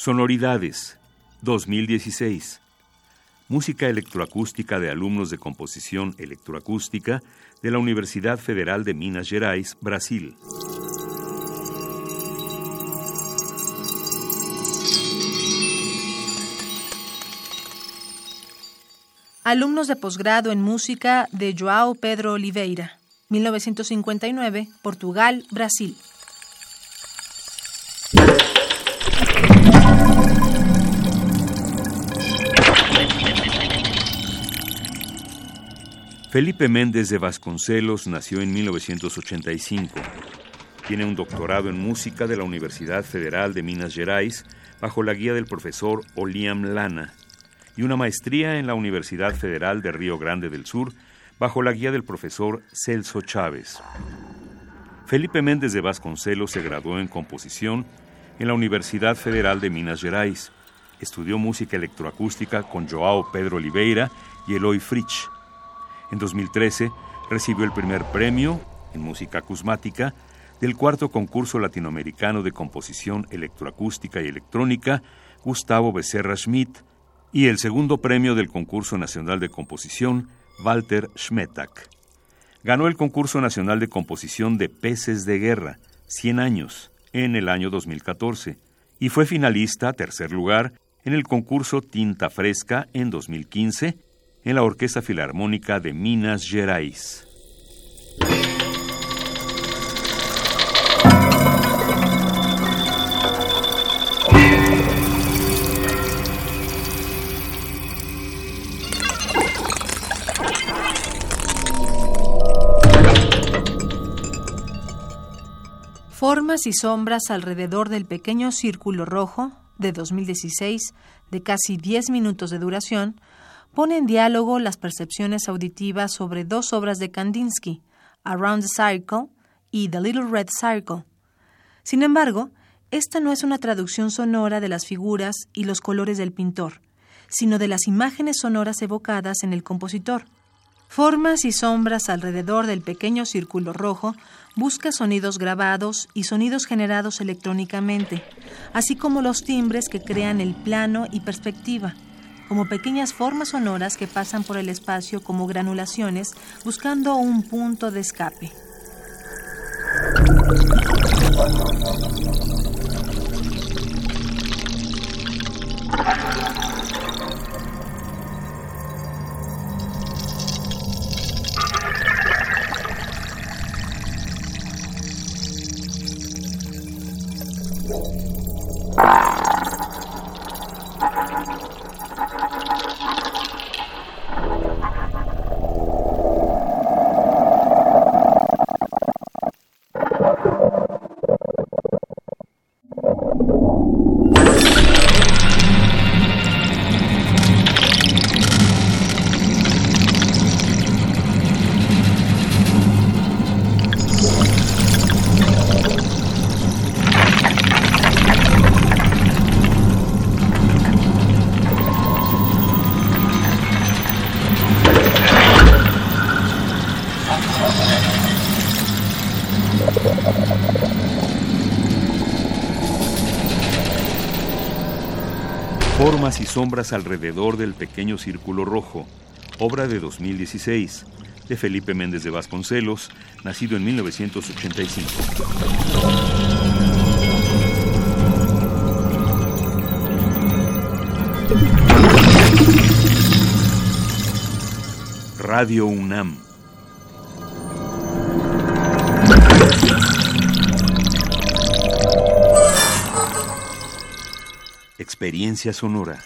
Sonoridades 2016. Música electroacústica de alumnos de composición electroacústica de la Universidad Federal de Minas Gerais, Brasil. Alumnos de posgrado en música de Joao Pedro Oliveira, 1959, Portugal, Brasil. Felipe Méndez de Vasconcelos nació en 1985. Tiene un doctorado en música de la Universidad Federal de Minas Gerais bajo la guía del profesor Oliam Lana y una maestría en la Universidad Federal de Río Grande del Sur bajo la guía del profesor Celso Chávez. Felipe Méndez de Vasconcelos se graduó en composición en la Universidad Federal de Minas Gerais. Estudió música electroacústica con Joao Pedro Oliveira y Eloy Fritsch en 2013 recibió el primer premio en música acusmática del cuarto concurso latinoamericano de composición electroacústica y electrónica Gustavo Becerra Schmidt y el segundo premio del concurso nacional de composición Walter Schmetak. Ganó el concurso nacional de composición de Peces de Guerra, 100 años, en el año 2014 y fue finalista, tercer lugar, en el concurso Tinta Fresca en 2015 en la Orquesta Filarmónica de Minas Gerais. Formas y sombras alrededor del pequeño círculo rojo de 2016, de casi 10 minutos de duración, pone en diálogo las percepciones auditivas sobre dos obras de Kandinsky, Around the Circle y The Little Red Circle. Sin embargo, esta no es una traducción sonora de las figuras y los colores del pintor, sino de las imágenes sonoras evocadas en el compositor. Formas y sombras alrededor del pequeño círculo rojo busca sonidos grabados y sonidos generados electrónicamente, así como los timbres que crean el plano y perspectiva como pequeñas formas sonoras que pasan por el espacio como granulaciones buscando un punto de escape. Formas y sombras alrededor del pequeño círculo rojo, obra de 2016, de Felipe Méndez de Vasconcelos, nacido en 1985. Radio UNAM. Experiencia sonora.